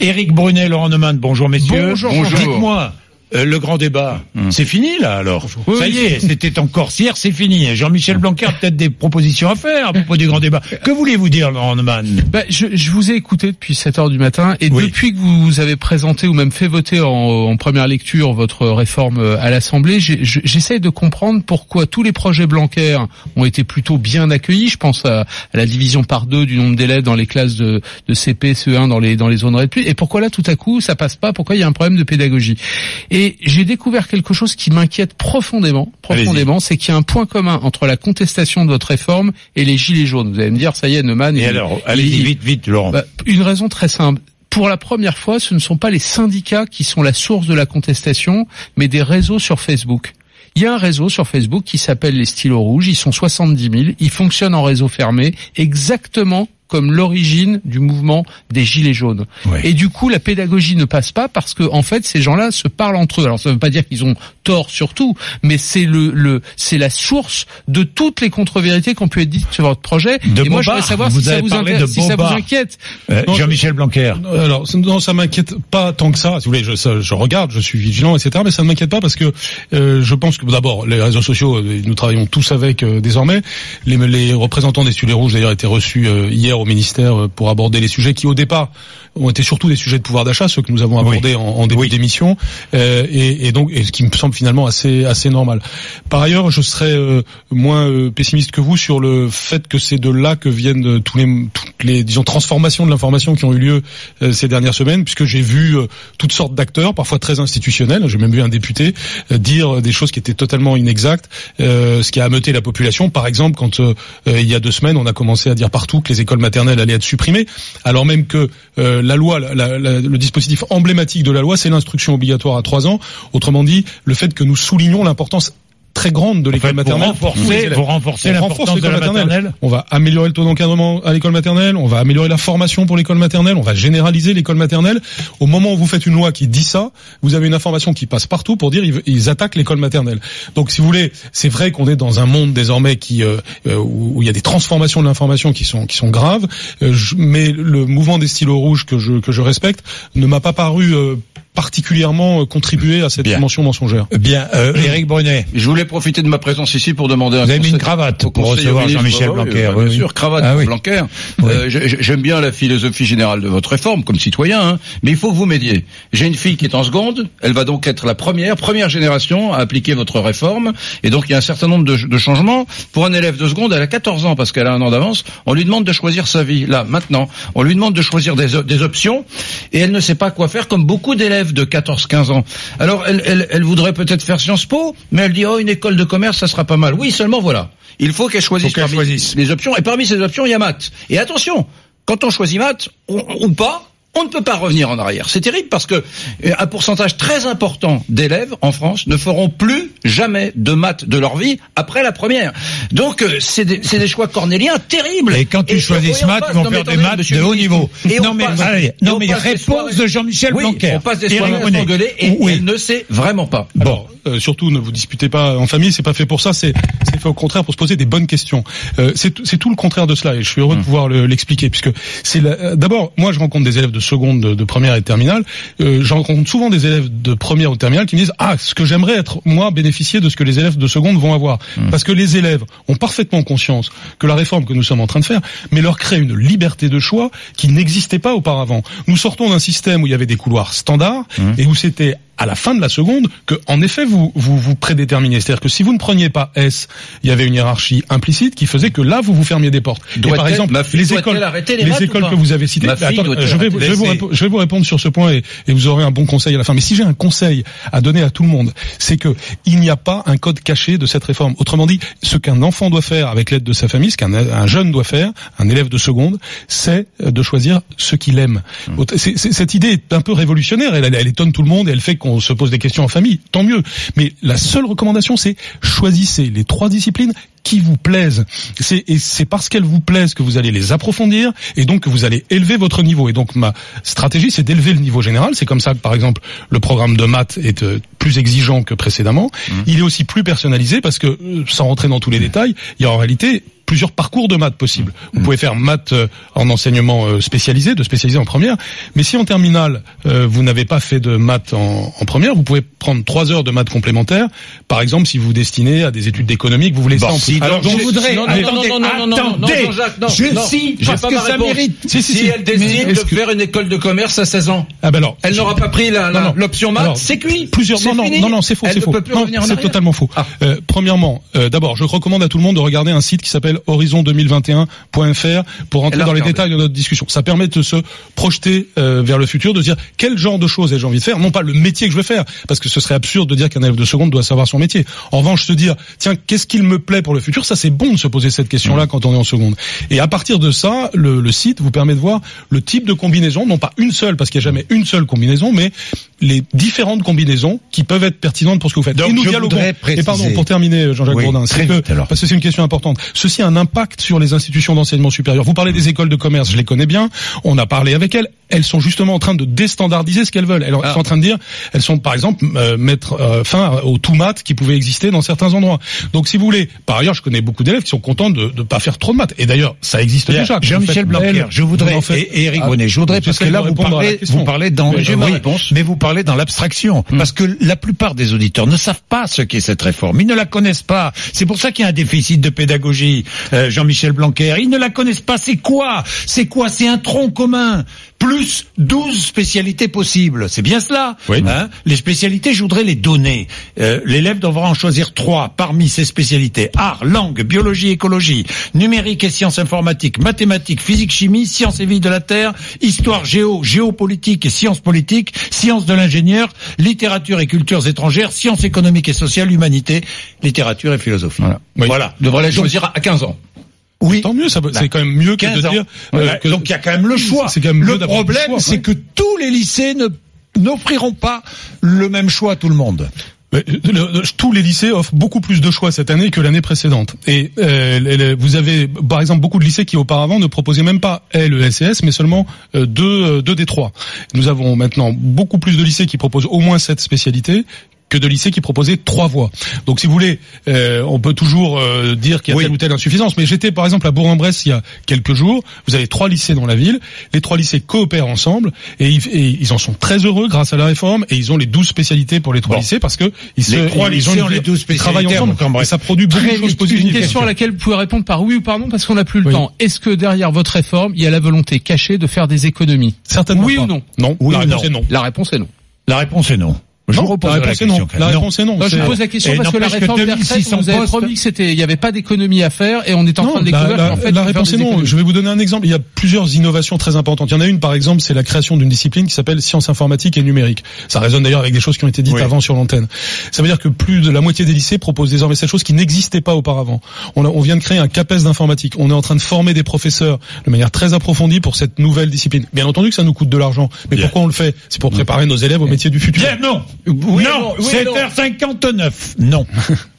Éric Brunet, Laurent Neumann, bonjour messieurs. Bonjour. Bonjour. Dites-moi, euh, le grand débat, Hmm. c'est fini là alors Oui, Ça y est, c'était encore hier, c'est fini. Jean-Michel Blanquer a peut-être des propositions à faire à propos du grand débat. Que voulez-vous dire, Neumann Bah, je, je vous ai écouté depuis 7 heures du matin et Oui. depuis que vous avez présenté ou même fait voter en, en première lecture votre réforme euh, à l'Assemblée, j'ai- je- j'essaye de comprendre pourquoi tous les projets Blanquer ont été plutôt bien accueillis. Je pense à, à la division par deux du nombre d'élèves dans les classes de, de CP, CE1 dans les dans les zones REP. Et pourquoi là tout à coup ça passe pas? Pourquoi il y a un problème de pédagogie? Et j'ai découvert quelque chose qui m'inquiète profondément, profondément, c'est qu'il y a un point commun entre la contestation de votre réforme et les gilets jaunes. Vous allez me dire, ça y est, Neumann. Et il- alors, allez-y vite, vite, Laurent. bah, une raison très simple. Pour la première fois, ce ne sont pas les syndicats qui sont la source de la contestation, mais des réseaux sur Facebook. Il y a un réseau sur Facebook qui s'appelle les stylos rouges. Ils sont 70 000. Ils fonctionnent en réseau fermé, exactement comme l'origine du mouvement des gilets jaunes. Oui. Et du coup, la pédagogie ne passe pas parce que en fait, ces gens-là se parlent entre eux. Alors, ça ne veut pas dire qu'ils ont tort sur tout, mais c'est le, le c'est la source de toutes les contre-vérités qui ont pu être dites sur votre projet. De Et moi, je voudrais savoir Vous si ça avez vous, de si ça vous inquiète. Euh, Jean-Michel Blanquer. Alors ça- non, ça m'inquiète pas tant que ça. Si vous voulez, je, ça- je regarde, je suis vigilant, etc. Mais ça ne m'inquiète pas parce que euh, je pense que d'abord les réseaux sociaux, euh, nous travaillons tous avec euh, désormais. Les, les représentants des Sujets Rouges d'ailleurs étaient reçus euh, hier au ministère euh, pour aborder les sujets qui au départ ont été surtout des sujets de pouvoir d'achat, ceux que nous avons abordés en, en début Oui. d'émission, euh, et, et donc et ce qui me semble finalement assez assez normal. Par ailleurs, je serais euh, moins euh, pessimiste que vous sur le fait que c'est de là que viennent tous les toutes les disons transformations de l'information qui ont eu lieu euh, ces dernières semaines, puisque j'ai vu euh, toutes sortes d'acteurs, parfois très institutionnels. J'ai même vu un député euh, dire des choses qui étaient totalement inexactes, euh, ce qui a ameuté la population. Par exemple, quand il y a deux semaines, on a commencé à dire partout que les écoles maternelles allaient être supprimées, alors même que euh, la loi, le dispositif emblématique de la loi, c'est l'instruction obligatoire à trois ans. Autrement dit, le fait que nous soulignons l'importance très grande de En l'école fait, maternelle. pour vous renforcez On l'importance de la maternelle. On va améliorer le taux d'encadrement à l'école maternelle, on va améliorer la formation pour l'école maternelle, on va généraliser l'école maternelle. Au moment où vous faites une loi qui dit ça, vous avez une information qui passe partout pour dire ils, ils attaquent l'école maternelle. Donc si vous voulez, c'est vrai qu'on est dans un monde désormais qui euh, euh, où il y a des transformations de l'information qui sont qui sont graves, euh, mais le mouvement des stylos rouges que je que je respecte ne m'a pas paru euh, particulièrement euh, contribuer à cette Bien. dimension mensongère. Bien, euh, Éric Brunet. Je voulais profiter de ma présence ici pour demander un Vous avez mis une cravate au pour recevoir. Jean-Michel Ah oui, Blanquer. oui, bien sûr, cravate Ah oui. Blanquer. Euh, j'ai- j'ai- J'aime bien la philosophie générale de votre réforme comme citoyen, hein, mais il faut que vous m'aidiez. J'ai une fille qui est en seconde, elle va donc être la première, première génération à appliquer votre réforme, et donc il y a un certain nombre de, de changements. Pour un élève de seconde, elle a 14 ans parce qu'elle a un an d'avance, on lui demande de choisir sa vie, là, maintenant. On lui demande de choisir des options, et elle ne sait pas quoi faire, comme beaucoup d'élèves de 14-15 ans. Alors, elle, elle, elle voudrait peut-être faire Sciences Po, mais elle dit, oh, une école de commerce, ça sera pas mal. Oui, seulement voilà. Il faut qu'elle choisisse choisisse. les options, et parmi ces options, il y a maths. Et attention, quand on choisit maths, on- ou pas, on ne peut pas revenir en arrière. C'est terrible parce que euh, un pourcentage très important d'élèves en France ne feront plus jamais de maths de leur vie après la première. Donc euh, c'est des, c'est des choix cornéliens terribles. Et quand tu choisis et on maths, ils vont faire des maths de haut niveau. et Non on mais, passe- allez, et non on mais réponse soirées- de Jean-Michel oui, Blanquer. on passe des soirées à Brunet. s'engueuler et Oui. elle ne sait vraiment pas. Alors, euh, surtout, ne vous disputez pas en famille, c'est pas fait pour ça, c'est c'est fait au contraire pour se poser des bonnes questions. Euh, c'est tout- le contraire de cela, et je suis heureux de pouvoir le- l'expliquer, puisque c'est la- euh, d'abord, moi, je rencontre des élèves de seconde, de, de première et de terminale. Euh, je rencontre souvent des élèves de première ou de terminale qui me disent ah, ce que j'aimerais être moi bénéficier de ce que les élèves de seconde vont avoir, parce que les élèves ont parfaitement conscience que la réforme que nous sommes en train de faire, mais leur crée une liberté de choix qui n'existait pas auparavant. Nous sortons d'un système où il y avait des couloirs standards et où c'était à la fin de la seconde que, en effet, vous vous, vous prédéterminez. C'est-à-dire que si vous ne preniez pas S, il y avait une hiérarchie implicite qui faisait que là, vous vous fermiez des portes. Et par exemple, les écoles, les écoles que vous avez citées, attends, doit-elle je vais, arrêter je vais vous, laisser répo- je vais vous répondre sur ce point et, et vous aurez un bon conseil à la fin. Mais si j'ai un conseil à donner à tout le monde, c'est que il n'y a pas un code caché de cette réforme. Autrement dit, ce qu'un enfant doit faire avec l'aide de sa famille, ce qu'un un jeune doit faire, un élève de seconde, c'est de choisir ce qu'il aime. C'est- cette idée est un peu révolutionnaire. Elle, elle- elle étonne tout le monde et elle fait qu'on se pose des questions en famille. Tant mieux. Mais la seule recommandation, c'est choisissez les trois disciplines qui vous plaisent. C'est et c'est parce qu'elles vous plaisent que vous allez les approfondir et donc que vous allez élever votre niveau. Et donc ma stratégie, c'est d'élever le niveau général. C'est comme ça que par exemple le programme de maths est euh, plus exigeant que précédemment. Il est aussi plus personnalisé parce que euh, sans rentrer dans tous les détails, il y a en réalité plusieurs parcours de maths possibles. Vous pouvez faire maths euh, en enseignement euh, spécialisé, de spécialisé en première. Mais si en terminale euh, vous n'avez pas fait de maths en, en première, vous pouvez prendre trois heures de maths complémentaires. Par exemple, si vous vous destinez à des études d'économie, que vous voulez ça en plus. Alors, je voudrais. non, non, non, non, non, non, non, attendez, non, Jean-Jacques, non, je non, j'ai parce pas que ma ça mérite. Si, si, Si si. elle décide de est-ce que- faire une école de commerce à 16 ans, Ah ben alors, elle je- n'aura pas pris l'option maths, c'est cuit. Plusieurs. Non, non, non, non, c'est faux, c'est faux. c'est totalement faux. Ah. Premièrement, d'abord, je recommande à tout le monde de regarder un site qui s'appelle horizon2021.fr pour a dans les détails de notre discussion. Ça permet de se projeter euh, vers le futur, de dire quel genre de choses ai-je envie de faire, non pas le métier que je vais faire, parce que ce serait absurde de dire qu'un élève de seconde doit savoir son métier. En revanche, se dire tiens, qu'est-ce qu'il me plaît pour le futur, ça c'est bon de se poser cette question-là quand on est en seconde. Et à partir de ça, le, le site vous permet de voir le type de combinaison, non pas une seule, parce qu'il n'y a jamais une seule combinaison, mais les différentes combinaisons qui peuvent être pertinentes pour ce que vous faites. Donc, et nous je dialoguons. Et pardon, pour terminer, Jean-Jacques Oui, Bourdin, c'est que, parce que c'est une question importante. Ceci un impact sur les institutions d'enseignement supérieur. Vous parlez des écoles de commerce, je les connais bien. On a parlé avec elles. Elles sont justement en train de déstandardiser ce qu'elles veulent. Elles Ah. sont en train de dire, elles sont par exemple euh, mettre euh, fin au tout maths qui pouvait exister dans certains endroits. Donc si vous voulez, par ailleurs, je connais beaucoup d'élèves qui sont contents de ne pas faire trop de maths. Et d'ailleurs, ça existe Bien, déjà. Jean-Michel Blanquer, je voudrais et, Eric Ah, Bonnet, je voudrais parce que là vous parlez, vous parlez dans, Mais oui, vous parlez dans l'abstraction, parce que la plupart des auditeurs ne savent pas ce qu'est cette réforme, ils ne la connaissent pas. C'est pour ça qu'il y a un déficit de pédagogie, Jean-Michel Blanquer. Ils ne la connaissent pas. C'est quoi? C'est quoi? C'est un tronc commun plus 12 spécialités possibles. C'est bien cela. Oui. Hein les spécialités, je voudrais les donner. Euh, L'élève devra en choisir trois parmi ces spécialités art, langue, biologie, écologie, numérique et sciences informatiques, mathématiques, physique, chimie, sciences et vie de la terre, histoire, géo, géopolitique et sciences politiques, sciences de l'ingénieur, littérature et cultures étrangères, sciences économiques et sociales, humanité, littérature et philosophie. Voilà. Oui. Voilà. Devrait Donc, choisir à 15 ans. Oui. Tant mieux, ça, peut- c'est quand même mieux que 15 de dire. Voilà. euh, que- Donc il y a quand même le choix. C'est quand même le problème, c'est ouais. que tous les lycées ne n'offriront pas le même choix à tout le monde. Euh, le- le- tous les lycées offrent beaucoup plus de choix cette année que l'année précédente. Et euh, vous avez, par exemple, beaucoup de lycées qui auparavant ne proposaient même pas LESCS, mais seulement euh, deux, euh, deux des trois. Nous avons maintenant beaucoup plus de lycées qui proposent au moins cette spécialité que de lycées qui proposaient trois voies. Donc, si vous voulez, euh, on peut toujours euh, dire qu'il y a Oui. telle ou telle insuffisance. Mais j'étais, par exemple, à Bourg-en-Bresse il y a quelques jours. Vous avez trois lycées dans la ville. Les trois lycées coopèrent ensemble et ils, et ils en sont très heureux grâce à la réforme. Et ils ont les 12 spécialités pour les trois Bon. lycées parce que ils Les se, trois ils lycées ont, les vie- 12 ils travaillent spécialités à ensemble. Bourg-en-Bresse. Et ça produit beaucoup Très de choses positives. une question à laquelle vous pouvez répondre par oui ou par non parce qu'on n'a plus le Oui. temps. Est-ce que derrière votre réforme, il y a la volonté cachée de faire des économies? Certainement Oui pas. ou non? Non. Oui la ou réponse non est non. La réponse est non. La réponse est non. Je Non, vous repose la la, réponse est non. La réponse est non. Non, je vous pose la question Et parce que la réforme des retraites, 2600 on vous avait promis que c'était, il n'y avait pas d'économie à faire et on est en train de découvrir la- qu'en fait, la réponse est non. économies. Je vais vous donner un exemple. Il y a plusieurs innovations très importantes. Il y en a une, par exemple, c'est la création d'une discipline qui s'appelle sciences informatiques et numériques. Ça résonne d'ailleurs avec des choses qui ont été dites Oui. avant sur l'antenne. Ça veut dire que plus de la moitié des lycées proposent désormais cette chose qui n'existait pas auparavant. On, a- on vient de créer un CAPES d'informatique. On est en train de former des professeurs de manière très approprondie pour cette nouvelle discipline. Bien entendu que ça nous coûte de l'argent. Mais pourquoi on le fait? C'est pour préparer nos élèves au métier du futur. Non. Oui, non, non, oui, c'est non. heure 59. Non.